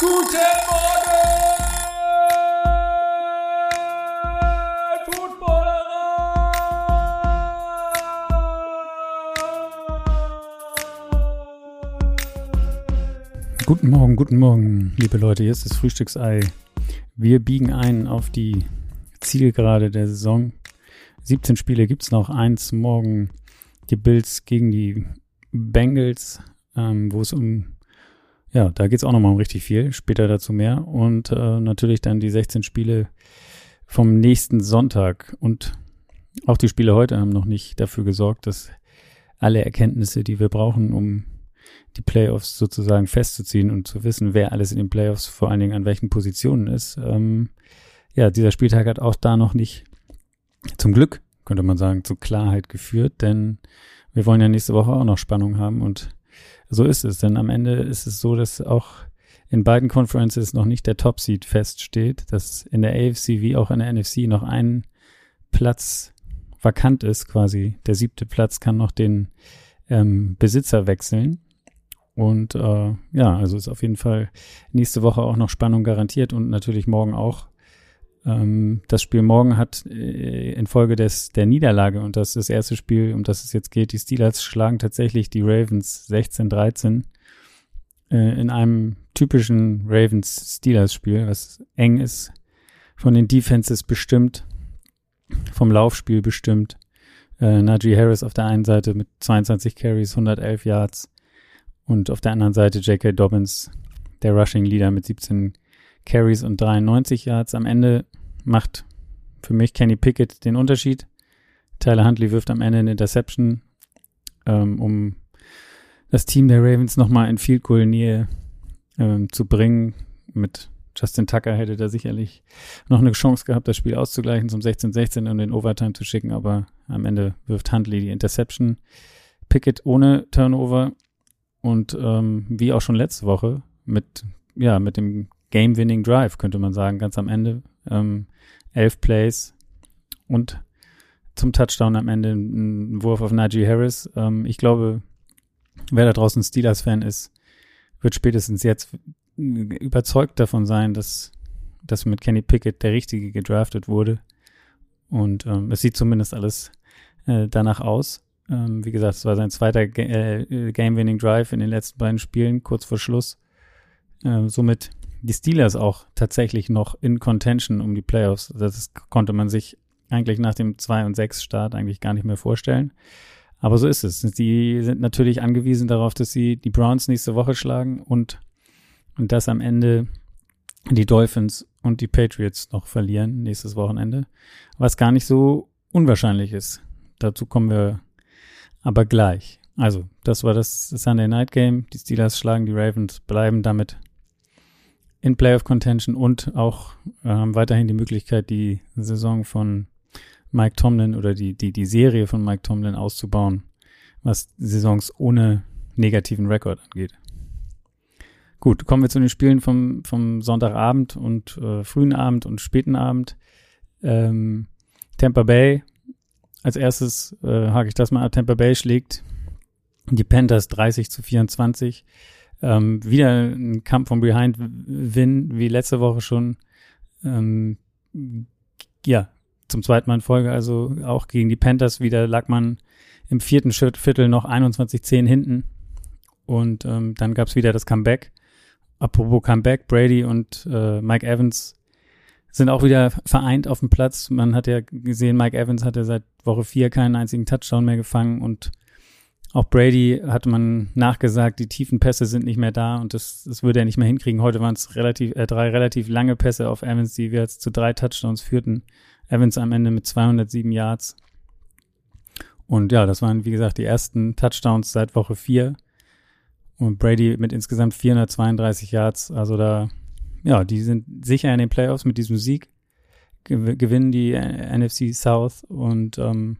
Guten Morgen, Footballerer! Guten Morgen, guten Morgen, liebe Leute. Hier ist das Frühstücksei. Wir biegen ein auf die Zielgerade der Saison. 17 Spiele gibt's noch. Eins morgen die Bills gegen die Bengals, ähm, wo es um, ja, da geht's auch nochmal um richtig viel. Später dazu mehr. Und äh, natürlich dann die 16 Spiele vom nächsten Sonntag. Und auch die Spiele heute haben noch nicht dafür gesorgt, dass alle Erkenntnisse, die wir brauchen, um die Playoffs sozusagen festzuziehen und zu wissen, wer alles in den Playoffs vor allen Dingen an welchen Positionen ist. Ähm, ja, dieser Spieltag hat auch da noch nicht zum Glück, könnte man sagen, zu Klarheit geführt, denn wir wollen ja nächste Woche auch noch Spannung haben und so ist es, denn am Ende ist es so, dass auch in beiden Conferences noch nicht der Top-Seed feststeht, dass in der AFC wie auch in der NFC noch ein Platz vakant ist, quasi der siebte Platz kann noch den ähm, Besitzer wechseln. Und äh, ja, also ist auf jeden Fall nächste Woche auch noch Spannung garantiert und natürlich morgen auch. Ähm, das Spiel morgen hat äh, infolge des der Niederlage und das ist das erste Spiel, um das es jetzt geht, die Steelers schlagen tatsächlich die Ravens 16-13 äh, in einem typischen Ravens-Steelers-Spiel, was eng ist, von den Defenses bestimmt, vom Laufspiel bestimmt. Äh, Najee Harris auf der einen Seite mit 22 Carries, 111 Yards und auf der anderen Seite J.K. Dobbins, der Rushing Leader mit 17 Carries und 93 Yards. Am Ende macht für mich Kenny Pickett den Unterschied. Tyler Huntley wirft am Ende eine Interception, ähm, um das Team der Ravens nochmal in Field Goal Nähe ähm, zu bringen. Mit Justin Tucker hätte da sicherlich noch eine Chance gehabt, das Spiel auszugleichen zum 16-16 und den Overtime zu schicken, aber am Ende wirft Huntley die Interception. Pickett ohne Turnover und ähm, wie auch schon letzte Woche mit ja mit dem Game-Winning Drive könnte man sagen, ganz am Ende ähm, elf Plays und zum Touchdown am Ende ein Wurf auf Najee Harris. Ähm, ich glaube, wer da draußen Steelers-Fan ist, wird spätestens jetzt überzeugt davon sein, dass, dass mit Kenny Pickett der Richtige gedraftet wurde. Und ähm, es sieht zumindest alles äh, danach aus. Ähm, wie gesagt, es war sein zweiter Ga äh, Game-Winning Drive in den letzten beiden Spielen, kurz vor Schluss. Äh, somit die Steelers auch tatsächlich noch in Contention um die Playoffs. Das konnte man sich eigentlich nach dem 2 und 6 Start eigentlich gar nicht mehr vorstellen. Aber so ist es. Die sind natürlich angewiesen darauf, dass sie die Browns nächste Woche schlagen und, und dass am Ende die Dolphins und die Patriots noch verlieren nächstes Wochenende, was gar nicht so unwahrscheinlich ist. Dazu kommen wir aber gleich. Also, das war das Sunday Night Game. Die Steelers schlagen die Ravens, bleiben damit in Playoff Contention und auch ähm, weiterhin die Möglichkeit, die Saison von Mike Tomlin oder die, die, die Serie von Mike Tomlin auszubauen, was Saisons ohne negativen Rekord angeht. Gut, kommen wir zu den Spielen vom, vom Sonntagabend und äh, frühen Abend und späten Abend. Ähm, Tampa Bay, als erstes äh, hake ich das mal ab. Tampa Bay schlägt die Panthers 30 zu 24. Ähm, wieder ein Kampf von Behind Win, wie letzte Woche schon. Ähm, ja, zum zweiten Mal in Folge, also auch gegen die Panthers wieder lag man im vierten Viertel noch 21-10 hinten. Und ähm, dann gab's wieder das Comeback. Apropos Comeback, Brady und äh, Mike Evans sind auch wieder vereint auf dem Platz. Man hat ja gesehen, Mike Evans hatte seit Woche vier keinen einzigen Touchdown mehr gefangen und auch Brady hat man nachgesagt, die tiefen Pässe sind nicht mehr da und das, das würde er nicht mehr hinkriegen. Heute waren es relativ, äh, drei relativ lange Pässe auf Evans, die wir jetzt zu drei Touchdowns führten. Evans am Ende mit 207 Yards. Und ja, das waren, wie gesagt, die ersten Touchdowns seit Woche vier. Und Brady mit insgesamt 432 Yards. Also da, ja, die sind sicher in den Playoffs mit diesem Sieg. Gewinnen die NFC South und ähm,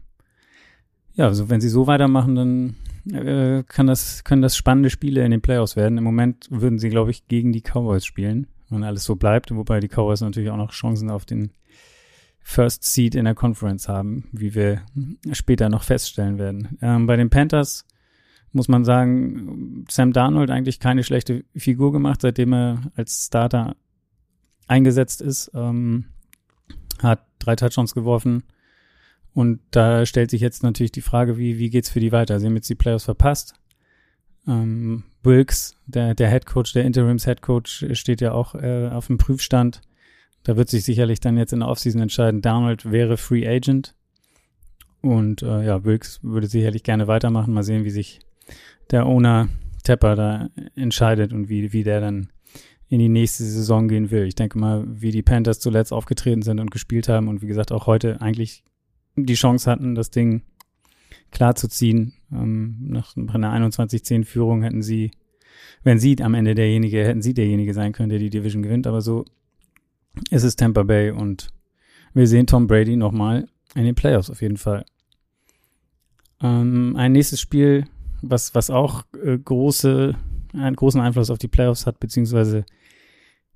ja, also wenn sie so weitermachen, dann äh, kann das, können das spannende Spiele in den Playoffs werden. Im Moment würden sie, glaube ich, gegen die Cowboys spielen, wenn alles so bleibt, wobei die Cowboys natürlich auch noch Chancen auf den First Seed in der Conference haben, wie wir später noch feststellen werden. Ähm, bei den Panthers muss man sagen, Sam Darnold eigentlich keine schlechte Figur gemacht, seitdem er als Starter eingesetzt ist. Ähm, hat drei Touchdowns geworfen. Und da stellt sich jetzt natürlich die Frage, wie, wie geht's für die weiter? Sie haben jetzt die Playoffs verpasst. Ähm, Wilkes, der, der Head Coach, der Interims Head Coach, steht ja auch äh, auf dem Prüfstand. Da wird sich sicherlich dann jetzt in der Offseason entscheiden. Darnold wäre Free Agent. Und äh, ja, Wilkes würde sicherlich gerne weitermachen. Mal sehen, wie sich der Owner Tepper da entscheidet und wie, wie der dann in die nächste Saison gehen will. Ich denke mal, wie die Panthers zuletzt aufgetreten sind und gespielt haben und wie gesagt auch heute eigentlich die Chance hatten, das Ding klar zu ziehen. Ähm, nach, einer 21-10-Führung hätten sie, wenn sie am Ende derjenige, hätten sie derjenige sein können, der die Division gewinnt. Aber so ist es Tampa Bay und wir sehen Tom Brady nochmal in den Playoffs auf jeden Fall. Ähm, ein nächstes Spiel was, was auch äh, große, einen großen Einfluss auf die Playoffs hat, beziehungsweise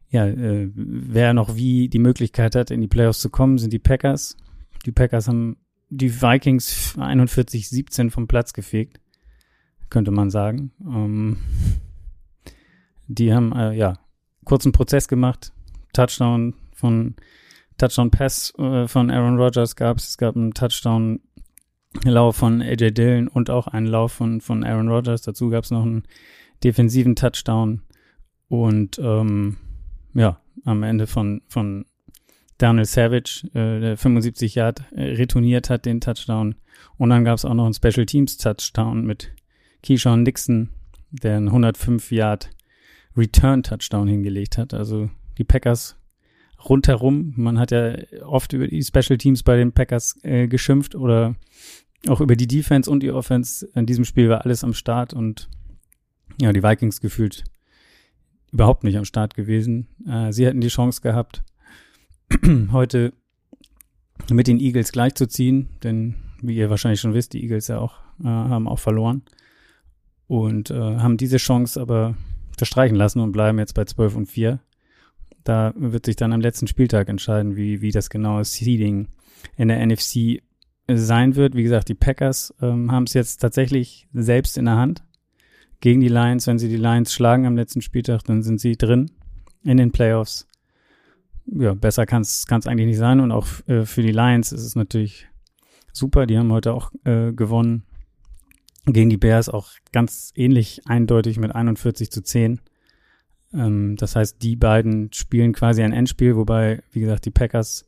ja, äh, wer noch wie die Möglichkeit hat, in die Playoffs zu kommen, sind die Packers. Die Packers haben die Vikings 41-17 vom Platz gefegt, könnte man sagen. Ähm, die haben äh, ja kurzen Prozess gemacht, Touchdown von Touchdown Pass äh, von Aaron Rodgers gab es, es gab einen Touchdown Lauf von AJ Dillon und auch einen Lauf von, von Aaron Rodgers. Dazu gab es noch einen defensiven Touchdown und ähm, ja, am Ende von, von Daniel Savage, äh, der 75 Yard äh, retourniert hat, den Touchdown. Und dann gab es auch noch einen Special Teams Touchdown mit Keyshawn Nixon, der einen 105 Yard Return Touchdown hingelegt hat. Also die Packers rundherum. Man hat ja oft über die Special Teams bei den Packers äh, geschimpft oder auch über die Defense und die Offense. In diesem Spiel war alles am Start und ja, die Vikings gefühlt überhaupt nicht am Start gewesen. Äh, sie hätten die Chance gehabt, heute mit den Eagles gleichzuziehen, denn wie ihr wahrscheinlich schon wisst, die Eagles ja auch äh, haben auch verloren und äh, haben diese Chance aber verstreichen lassen und bleiben jetzt bei 12 und 4. Da wird sich dann am letzten Spieltag entscheiden, wie, wie das genaue Seeding in der NFC sein wird. Wie gesagt, die Packers ähm, haben es jetzt tatsächlich selbst in der Hand gegen die Lions. Wenn sie die Lions schlagen am letzten Spieltag, dann sind sie drin in den Playoffs. Ja, besser kann es eigentlich nicht sein. Und auch äh, für die Lions ist es natürlich super. Die haben heute auch äh, gewonnen gegen die Bears, auch ganz ähnlich eindeutig mit 41 zu 10. Ähm, das heißt, die beiden spielen quasi ein Endspiel, wobei, wie gesagt, die Packers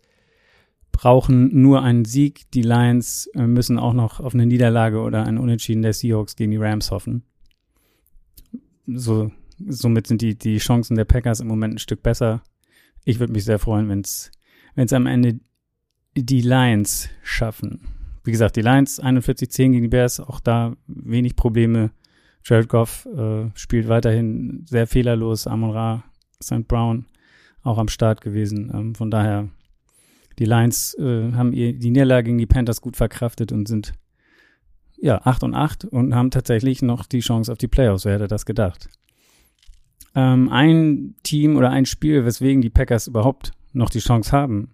brauchen nur einen Sieg. Die Lions äh, müssen auch noch auf eine Niederlage oder ein Unentschieden der Seahawks gegen die Rams hoffen. So, somit sind die, die Chancen der Packers im Moment ein Stück besser. Ich würde mich sehr freuen, wenn es am Ende die Lions schaffen. Wie gesagt, die Lions 41-10 gegen die Bears, auch da wenig Probleme. Jared Goff äh, spielt weiterhin sehr fehlerlos. Amon Ra, St. Brown auch am Start gewesen. Ähm, von daher, die Lions äh, haben ihr, die Niederlage gegen die Panthers gut verkraftet und sind ja 8 und 8 und haben tatsächlich noch die Chance auf die Playoffs. Wer hätte das gedacht? Ähm, ein Team oder ein Spiel, weswegen die Packers überhaupt noch die Chance haben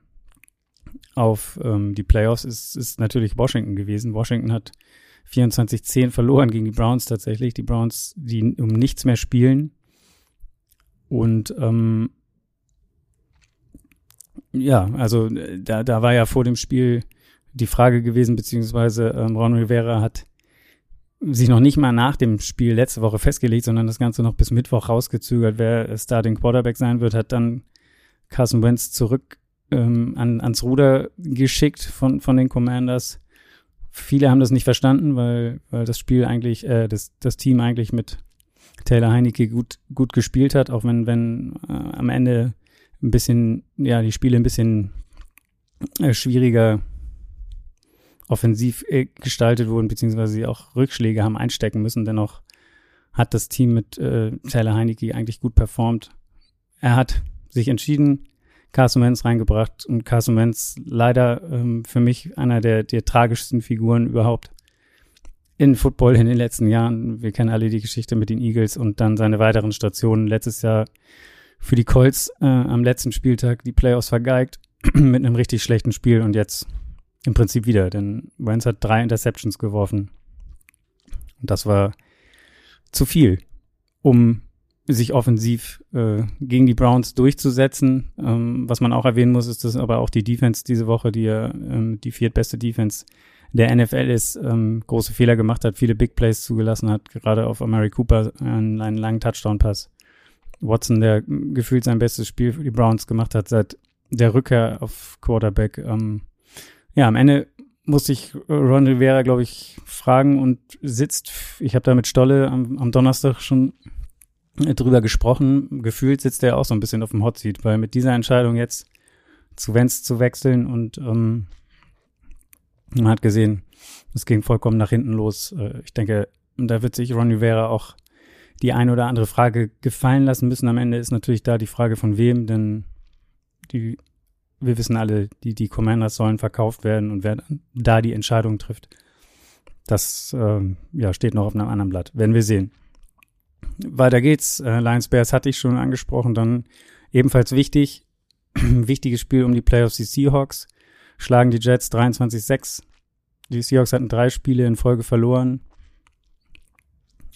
auf ähm, die Playoffs, ist, ist natürlich Washington gewesen. Washington hat 24-10 verloren gegen die Browns tatsächlich. Die Browns, die um nichts mehr spielen. Und ähm, ja, also da, da war ja vor dem Spiel die Frage gewesen, beziehungsweise ähm, Ron Rivera hat sich noch nicht mal nach dem Spiel letzte Woche festgelegt, sondern das Ganze noch bis Mittwoch rausgezögert, wer Starting Quarterback sein wird, hat dann Carson Wentz zurück ähm, an, ans Ruder geschickt von, von den Commanders. Viele haben das nicht verstanden, weil, weil das Spiel eigentlich, äh, das, das Team eigentlich mit Taylor Heinecke gut, gut gespielt hat, auch wenn, wenn äh, am Ende ein bisschen, ja, die Spiele ein bisschen äh, schwieriger offensiv äh, gestaltet wurden, beziehungsweise sie auch Rückschläge haben einstecken müssen. Dennoch hat das Team mit äh, Taylor Heinecke eigentlich gut performt. Er hat sich entschieden, Carson Wentz reingebracht und Carson Wentz leider ähm, für mich einer der, der tragischsten Figuren überhaupt in Football in den letzten Jahren. Wir kennen alle die Geschichte mit den Eagles und dann seine weiteren Stationen. Letztes Jahr für die Colts äh, am letzten Spieltag die Playoffs vergeigt mit einem richtig schlechten Spiel und jetzt im Prinzip wieder, denn Wentz hat drei Interceptions geworfen. Und das war zu viel, um sich offensiv äh, gegen die Browns durchzusetzen. Ähm, was man auch erwähnen muss, ist, dass aber auch die Defense diese Woche, die ja ähm, die viertbeste Defense der NFL ist, ähm, große Fehler gemacht hat, viele Big Plays zugelassen hat, gerade auf Amari Cooper einen, einen langen Touchdown-Pass. Watson, der gefühlt sein bestes Spiel für die Browns gemacht hat seit der Rückkehr auf Quarterback. Ähm, ja, am Ende musste ich Ron Rivera, glaube ich, fragen und sitzt, ich habe da mit Stolle am, am Donnerstag schon drüber gesprochen. Gefühlt sitzt er auch so ein bisschen auf dem Hot Seat, weil mit dieser Entscheidung jetzt zu Vents zu wechseln und ähm, man hat gesehen, es ging vollkommen nach hinten los. Äh, ich denke, da wird sich Ron Rivera auch die eine oder andere Frage gefallen lassen müssen. Am Ende ist natürlich da die Frage von wem, denn die, wir wissen alle, die, die Commanders sollen verkauft werden und wer da die Entscheidung trifft. Das ähm, ja, steht noch auf einem anderen Blatt. Werden wir sehen. Weiter geht's. Äh, Lions Bears hatte ich schon angesprochen. Dann ebenfalls wichtig, wichtiges Spiel um die Playoffs, die Seahawks schlagen die Jets 23-6. Die Seahawks hatten drei Spiele in Folge verloren,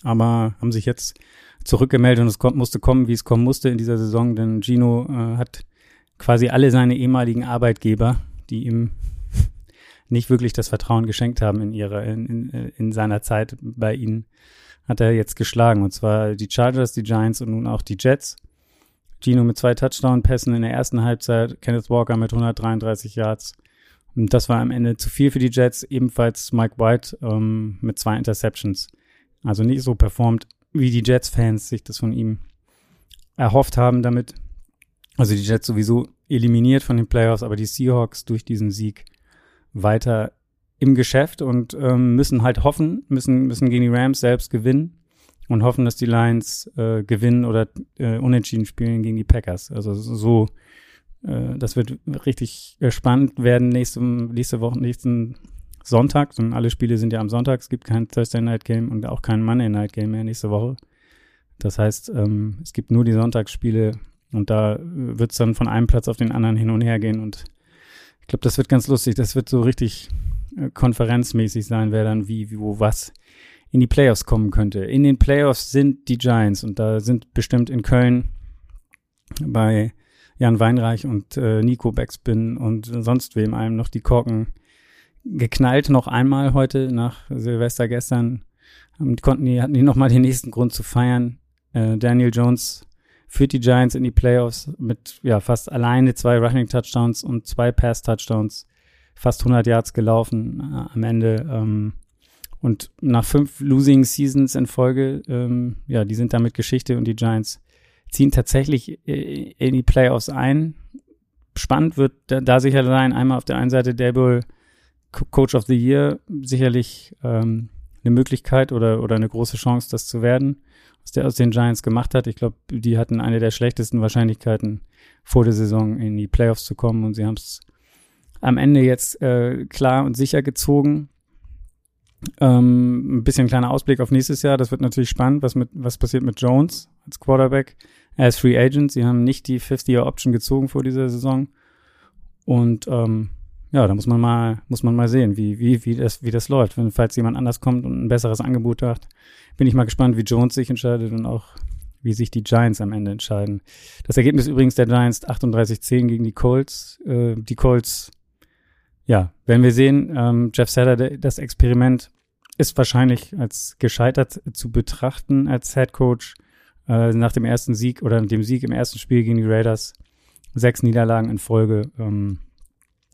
aber haben sich jetzt zurückgemeldet und es musste kommen, wie es kommen musste in dieser Saison, denn Gino äh, hat quasi alle seine ehemaligen Arbeitgeber, die ihm nicht wirklich das Vertrauen geschenkt haben in ihrer, in, in, in seiner Zeit bei ihnen, hat er jetzt geschlagen. Und zwar die Chargers, die Giants und nun auch die Jets. Gino mit zwei Touchdown-Pässen in der ersten Halbzeit, Kenneth Walker mit 133 Yards. Und das war am Ende zu viel für die Jets. Ebenfalls Mike White ähm, mit zwei Interceptions. Also nicht so performt, wie die Jets-Fans sich das von ihm erhofft haben damit. Also die Jets sowieso eliminiert von den Playoffs, aber die Seahawks durch diesen Sieg weiter im Geschäft und ähm, müssen halt hoffen, müssen, müssen gegen die Rams selbst gewinnen und hoffen, dass die Lions äh, gewinnen oder äh, unentschieden spielen gegen die Packers. Also so, äh, das wird richtig spannend werden nächste, nächste Woche, nächsten Sonntag. Und alle Spiele sind ja am Sonntag. Es gibt kein Thursday Night Game und auch kein Monday Night Game mehr nächste Woche. Das heißt, ähm, es gibt nur die Sonntagsspiele und da wird es dann von einem Platz auf den anderen hin und her gehen. Und ich glaube, das wird ganz lustig. Das wird so richtig äh, konferenzmäßig sein, wer dann wie, wie, wo, was in die Playoffs kommen könnte. In den Playoffs sind die Giants und da sind bestimmt in Köln bei Jan Weinreich und äh, Nico Backspin und sonst wem einem noch die Korken geknallt noch einmal heute nach Silvester gestern. Ähm, konnten die, hatten die nochmal den nächsten Grund zu feiern. Äh, Daniel Jones führt die Giants in die Playoffs mit ja fast alleine zwei Rushing Touchdowns und zwei Pass Touchdowns, fast 100 Yards gelaufen äh, am Ende. Ähm, und nach fünf Losing Seasons in Folge, ähm, ja, die sind damit Geschichte und die Giants ziehen tatsächlich äh, in die Playoffs ein. Spannend wird da, da sicher sein, einmal auf der einen Seite Dable Coach of the Year, sicherlich ähm, eine Möglichkeit oder, oder eine große Chance, das zu werden, der aus den Giants gemacht hat. Ich glaube, die hatten eine der schlechtesten Wahrscheinlichkeiten, vor der Saison in die Playoffs zu kommen und sie haben es am Ende jetzt äh, klar und sicher gezogen. Ähm, ein bisschen kleiner Ausblick auf nächstes Jahr. Das wird natürlich spannend, was mit, was passiert mit Jones als Quarterback. Er ist Free Agent. Sie haben nicht die Fifth-Year-Option gezogen vor dieser Saison. Und ähm, ja, da muss man mal, muss man mal sehen, wie, wie, wie das, wie das läuft. Wenn, falls jemand anders kommt und ein besseres Angebot hat, bin ich mal gespannt, wie Jones sich entscheidet und auch, wie sich die Giants am Ende entscheiden. Das Ergebnis übrigens der Giants 38-10 gegen die Colts. Äh, die Colts ja, werden wir sehen. Ähm, Jeff Seller, das Experiment ist wahrscheinlich als gescheitert zu betrachten als Head Coach äh, nach dem ersten Sieg oder dem Sieg im ersten Spiel gegen die Raiders. Sechs Niederlagen in Folge. Ähm,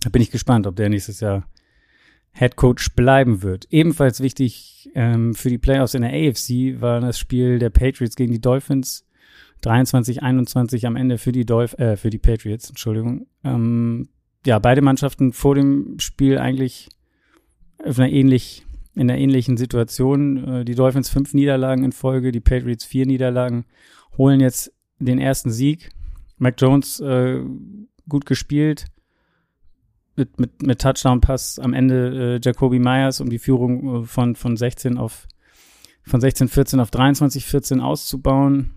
da bin ich gespannt, ob der nächstes Jahr Head Coach bleiben wird. Ebenfalls wichtig ähm, für die Playoffs in der AFC war das Spiel der Patriots gegen die Dolphins. 23-21 am Ende für die Dolph äh, für die Patriots, Entschuldigung. Ähm, ja, beide Mannschaften vor dem Spiel eigentlich auf einer ähnlich, in einer ähnlichen Situation. Äh, die Dolphins fünf Niederlagen in Folge, die Patriots vier Niederlagen, holen jetzt den ersten Sieg. Mac Jones äh, gut gespielt. Mit, mit, mit Touchdown-Pass am Ende äh, Jacoby Myers, um die Führung äh, von, von 16 auf von 16-14 auf 23-14 auszubauen.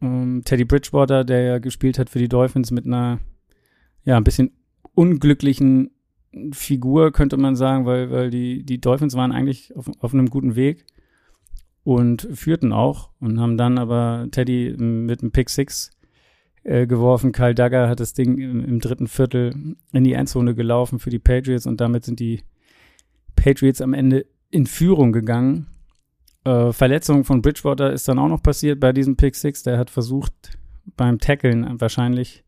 Ähm, Teddy Bridgewater, der ja gespielt hat für die Dolphins mit einer ja, ein bisschen unglücklichen Figur, könnte man sagen, weil, weil die, die Dolphins waren eigentlich auf, auf einem guten Weg. und führten auch und haben dann aber Teddy mit einem Pick Six äh, geworfen. Kyle Duggar hat das Ding im, im, dritten Viertel in die Endzone gelaufen für die Patriots und damit sind die Patriots am Ende in Führung gegangen. Äh, Verletzung von Bridgewater ist dann auch noch passiert bei diesem Pick Six. Der hat versucht beim Tackeln wahrscheinlich,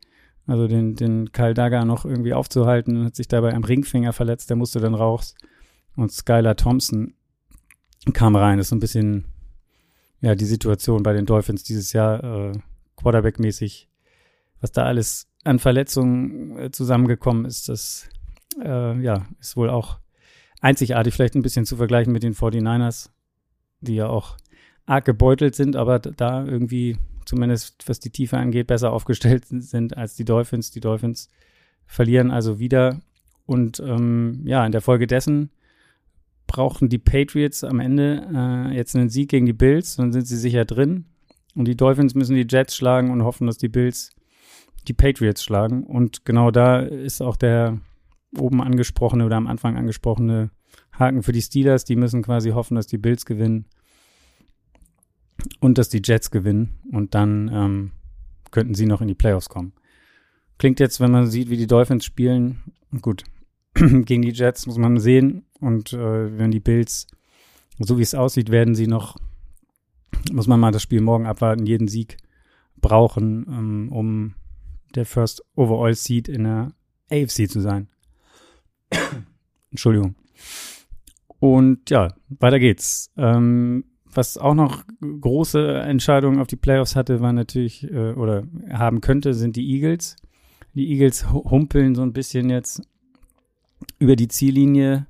also den, den Kyle Dagger noch irgendwie aufzuhalten und hat sich dabei am Ringfinger verletzt. Der musste dann raus. Und Skylar Thompson kam rein. Das ist so ein bisschen, ja, die Situation bei den Dolphins dieses Jahr, äh, Quarterback-mäßig, was da alles an Verletzungen äh, zusammengekommen ist, das, äh, ja, ist wohl auch einzigartig, vielleicht ein bisschen zu vergleichen mit den 49ers, die ja auch arg gebeutelt sind, aber da irgendwie, zumindest was die Tiefe angeht, besser aufgestellt sind als die Dolphins. Die Dolphins verlieren also wieder. Und ähm, ja, in der Folge dessen brauchen die Patriots am Ende äh, jetzt einen Sieg gegen die Bills, dann sind sie sicher drin. Und die Dolphins müssen die Jets schlagen und hoffen, dass die Bills die Patriots schlagen. Und genau da ist auch der oben angesprochene oder am Anfang angesprochene Haken für die Steelers. Die müssen quasi hoffen, dass die Bills gewinnen und dass die Jets gewinnen. Und dann ähm, könnten sie noch in die Playoffs kommen. Klingt jetzt, wenn man sieht, wie die Dolphins spielen, gut, gegen die Jets muss man sehen. Und äh, wenn die Bills, so wie es aussieht, werden sie noch, muss man mal das Spiel morgen abwarten, jeden Sieg brauchen, ähm, um der First Overall Seed in der AFC zu sein. Entschuldigung. Und ja, weiter geht's. Ähm, was auch noch große Entscheidungen auf die Playoffs hatte, war natürlich, äh, oder haben könnte, sind die Eagles. Die Eagles humpeln so ein bisschen jetzt über die Ziellinie,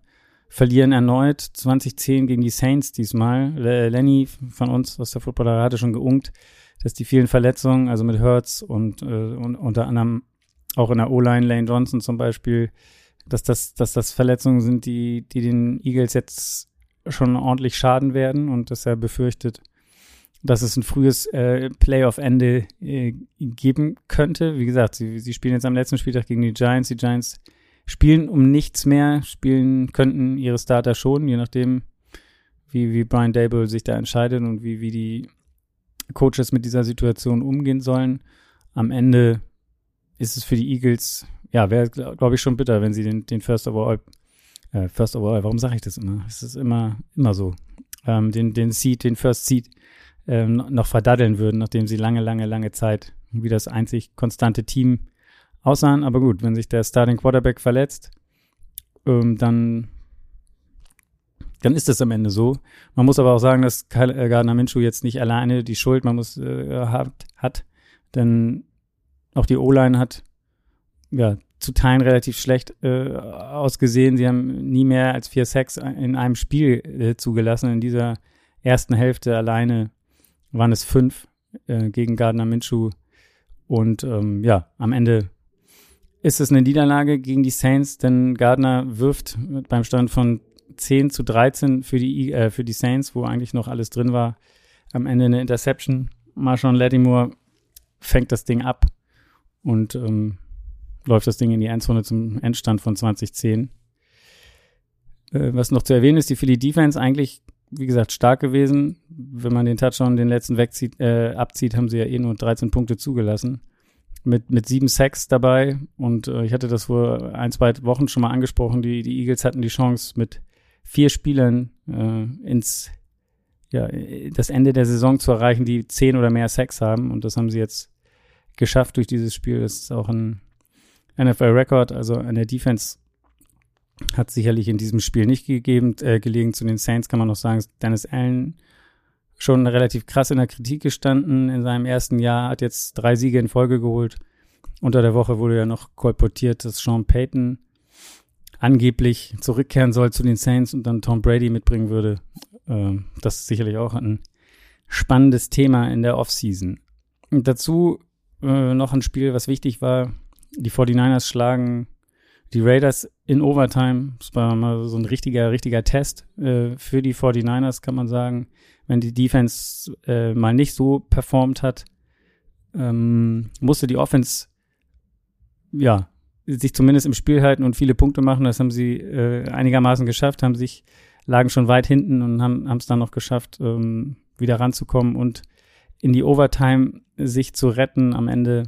verlieren erneut 2010 gegen die Saints diesmal. Lenny von uns aus der Footballerei hatte schon geungt, dass die vielen Verletzungen, also mit Hurts und, äh, und unter anderem auch in der O-Line, Lane Johnson zum Beispiel, dass das, dass das Verletzungen sind, die, die den Eagles jetzt schon ordentlich schaden werden und dass er befürchtet, dass es ein frühes äh, Playoff-Ende äh, geben könnte. Wie gesagt, sie, sie spielen jetzt am letzten Spieltag gegen die Giants. Die Giants spielen um nichts mehr, spielen könnten ihre Starter schon, je nachdem, wie, wie Brian Dable sich da entscheidet und wie, wie die Coaches mit dieser Situation umgehen sollen. Am Ende ist es für die Eagles ja, wäre, glaube ich, schon bitter, wenn sie den, den First Overall, äh, First Overall, warum sage ich das immer? Es ist immer, immer so, ähm, den, den Seed, den First Seed ähm, noch verdaddeln würden, nachdem sie lange, lange, lange Zeit wie das einzig konstante Team aussahen. Aber gut, wenn sich der Starting Quarterback verletzt, ähm, dann dann ist das am Ende so. Man muss aber auch sagen, dass äh, Gardner Minshew jetzt nicht alleine die Schuld man muss, äh, hat, hat, denn auch die O-Line hat ja, zu Teilen relativ schlecht äh, ausgesehen. Sie haben nie mehr als vier Sacks in einem Spiel äh, zugelassen. In dieser ersten Hälfte alleine waren es fünf äh, gegen Gardner Minshew. Und ähm, ja, am Ende ist es eine Niederlage gegen die Saints, denn Gardner wirft beim Stand von 10 zu 13 für die, äh, für die Saints, wo eigentlich noch alles drin war, am Ende eine Interception. Marshawn Lattimore fängt das Ding ab und ähm, läuft das Ding in die Endzone zum Endstand von 2010. Äh, was noch zu erwähnen ist, die Philly Defense eigentlich, wie gesagt, stark gewesen. Wenn man den Touchdown, den letzten wegzieht, äh, abzieht, haben sie ja eh nur 13 Punkte zugelassen. Mit, mit sieben Sacks dabei. Und äh, ich hatte das vor ein, zwei Wochen schon mal angesprochen. Die, die Eagles hatten die Chance, mit vier Spielern äh, ins ja, das Ende der Saison zu erreichen, die zehn oder mehr Sacks haben. Und das haben sie jetzt geschafft durch dieses Spiel. Das ist auch ein NFL-Record, also an der Defense hat sicherlich in diesem Spiel nicht gegeben. Äh, gelegen zu den Saints kann man noch sagen, Dennis Allen schon relativ krass in der Kritik gestanden in seinem ersten Jahr, hat jetzt drei Siege in Folge geholt. Unter der Woche wurde ja noch kolportiert, dass Sean Payton angeblich zurückkehren soll zu den Saints und dann Tom Brady mitbringen würde. Äh, das ist sicherlich auch ein spannendes Thema in der Offseason. Dazu äh, noch ein Spiel, was wichtig war, die 49ers schlagen die Raiders in Overtime. Das war mal so ein richtiger, richtiger Test äh, für die 49ers, kann man sagen. Wenn die Defense äh, mal nicht so performt hat, ähm, musste die Offense ja sich zumindest im Spiel halten und viele Punkte machen. Das haben sie äh, einigermaßen geschafft, haben sich lagen schon weit hinten und haben es dann noch geschafft, ähm, wieder ranzukommen und in die Overtime sich zu retten. Am Ende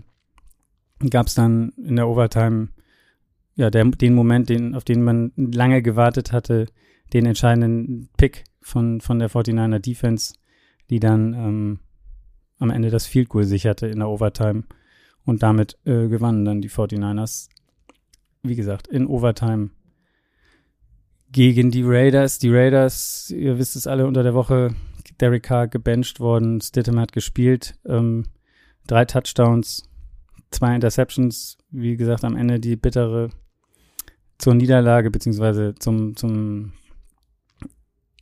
gab es dann in der Overtime ja der, den Moment, den, auf den man lange gewartet hatte, den entscheidenden Pick von, von der 49er Defense, die dann ähm, am Ende das Field Goal sicherte in der Overtime und damit äh, gewannen dann die 49ers. Wie gesagt, in Overtime gegen die Raiders. Die Raiders, ihr wisst es alle, unter der Woche Derek Carr gebencht worden, Stidham hat gespielt, ähm, drei Touchdowns, zwei Interceptions, wie gesagt, am Ende die bittere zur Niederlage beziehungsweise zum, zum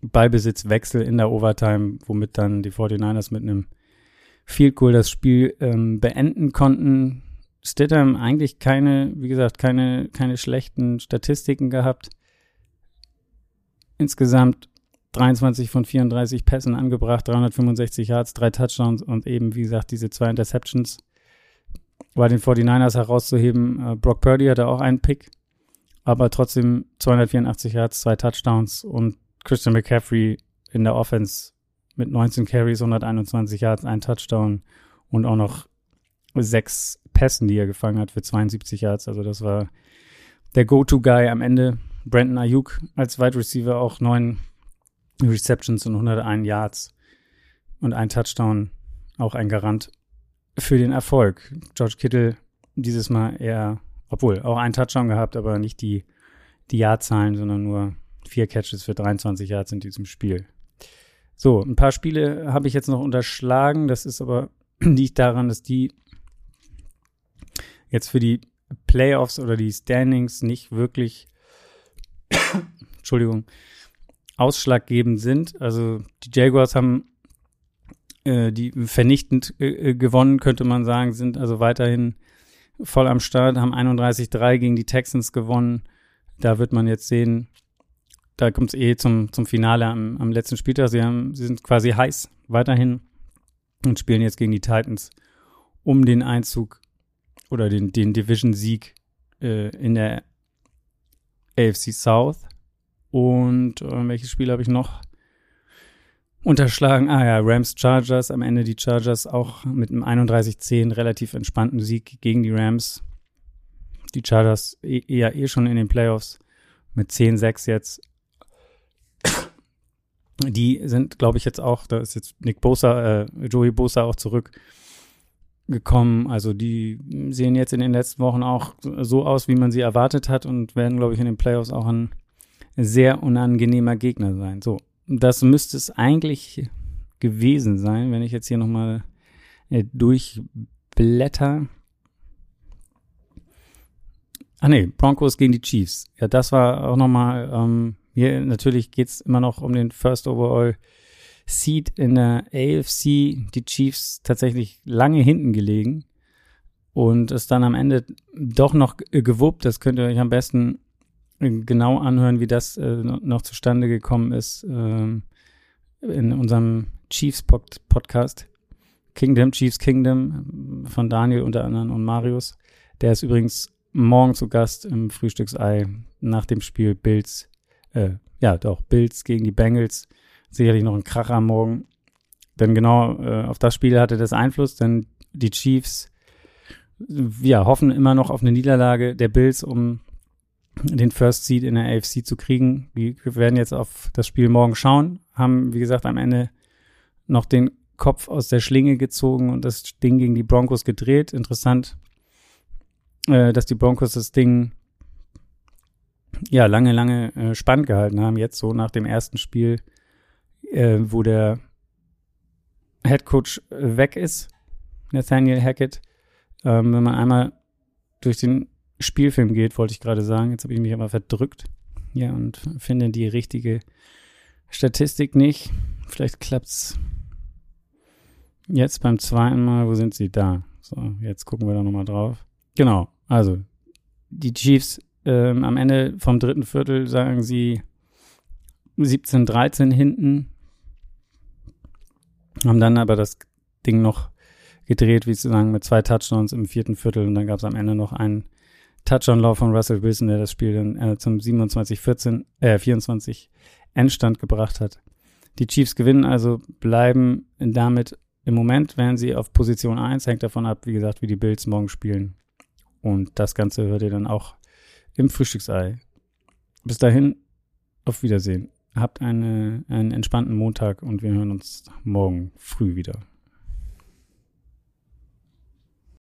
Ballbesitzwechsel in der Overtime, womit dann die 49ers mit einem Field Goal das Spiel ähm, beenden konnten. Stidham eigentlich keine, wie gesagt, keine, keine schlechten Statistiken gehabt. Insgesamt 23 von 34 Pässen angebracht, 365 Yards, drei Touchdowns und eben, wie gesagt, diese zwei Interceptions. Bei den 49ers herauszuheben, äh, Brock Purdy hatte auch einen Pick, aber trotzdem 284 Yards, zwei Touchdowns und Christian McCaffrey in der Offense mit 19 Carries, 121 Yards, ein Touchdown und auch noch sechs Pässen, die er gefangen hat für 72 Yards. Also das war der Go-To-Guy am Ende. Brandon Ayuk als Wide Receiver auch neun Receptions und 101 Yards und ein Touchdown, auch ein Garant für den Erfolg. George Kittle dieses Mal eher, obwohl auch ein Touchdown gehabt, aber nicht die, die Yardzahlen, sondern nur vier Catches für 23 Yards in diesem Spiel. So, ein paar Spiele habe ich jetzt noch unterschlagen. Das ist aber liegt daran, dass die jetzt für die Playoffs oder die Standings nicht wirklich, Entschuldigung, ausschlaggebend sind. Also die Jaguars haben äh, die vernichtend äh, gewonnen, könnte man sagen, sind also weiterhin voll am Start, haben 31-3 gegen die Texans gewonnen. Da wird man jetzt sehen, da kommt es eh zum, zum Finale am, am letzten Spieltag. Sie, haben, sie sind quasi heiß weiterhin und spielen jetzt gegen die Titans um den Einzug oder den, den Division-Sieg äh, in der AFC South. Und äh, welches Spiel habe ich noch unterschlagen? Ah ja, Rams Chargers. Am Ende die Chargers auch mit einem 31-10 relativ entspannten Sieg gegen die Rams. Die Chargers e eher eh schon in den Playoffs mit 10-6 jetzt. Die sind, glaube ich, jetzt auch, da ist jetzt Nick Bosa, äh, Joey Bosa auch zurückgekommen. Also die sehen jetzt in den letzten Wochen auch so aus, wie man sie erwartet hat und werden, glaube ich, in den Playoffs auch ein sehr unangenehmer Gegner sein. So, das müsste es eigentlich gewesen sein, wenn ich jetzt hier nochmal äh, durchblätter. Ah nee, Broncos gegen die Chiefs. Ja, das war auch nochmal, ähm, hier natürlich geht's immer noch um den First Overall Seed in der AFC. Die Chiefs tatsächlich lange hinten gelegen und es dann am Ende doch noch gewuppt. Das könnt ihr euch am besten genau anhören, wie das äh, noch zustande gekommen ist äh, in unserem Chiefs Podcast. Kingdom, Chiefs Kingdom von Daniel unter anderem und Marius. Der ist übrigens morgen zu Gast im Frühstücksei nach dem Spiel Bills. Äh, ja, doch, Bills gegen die Bengals. Sicherlich noch ein Kracher morgen. Denn genau äh, auf das Spiel hatte das Einfluss, denn die Chiefs ja, hoffen immer noch auf eine Niederlage der Bills, um den First Seed in der AFC zu kriegen. Wir werden jetzt auf das Spiel morgen schauen, haben, wie gesagt, am Ende noch den Kopf aus der Schlinge gezogen und das Ding gegen die Broncos gedreht. Interessant, äh, dass die Broncos das Ding ja lange, lange äh, spannend gehalten haben. Jetzt so nach dem ersten Spiel, äh, wo der Head Coach äh, weg ist, Nathaniel Hackett. Ähm, wenn man einmal durch den Spielfilm geht, wollte ich gerade sagen. Jetzt habe ich mich aber verdrückt. Ja, und finde die richtige Statistik nicht. Vielleicht klappt's jetzt beim zweiten Mal. Wo sind sie? Da. So, jetzt gucken wir da nochmal drauf. Genau. Also, die Chiefs ähm, am Ende vom dritten Viertel sagen sie 17-13 hinten. Haben dann aber das Ding noch gedreht, wie zu sagen, mit zwei Touchdowns im vierten Viertel. Und dann gab es am Ende noch einen Touchdown-Lauf von Russell Wilson, der das Spiel dann äh, zum 27-14, äh, 24 Endstand gebracht hat. Die Chiefs gewinnen also, bleiben damit im Moment, wären sie auf Position 1, hängt davon ab, wie gesagt, wie die Bills morgen spielen. Und das Ganze hört ihr dann auch im Frühstücksei. Bis dahin, auf Wiedersehen. Habt eine, einen entspannten Montag und wir hören uns morgen früh wieder.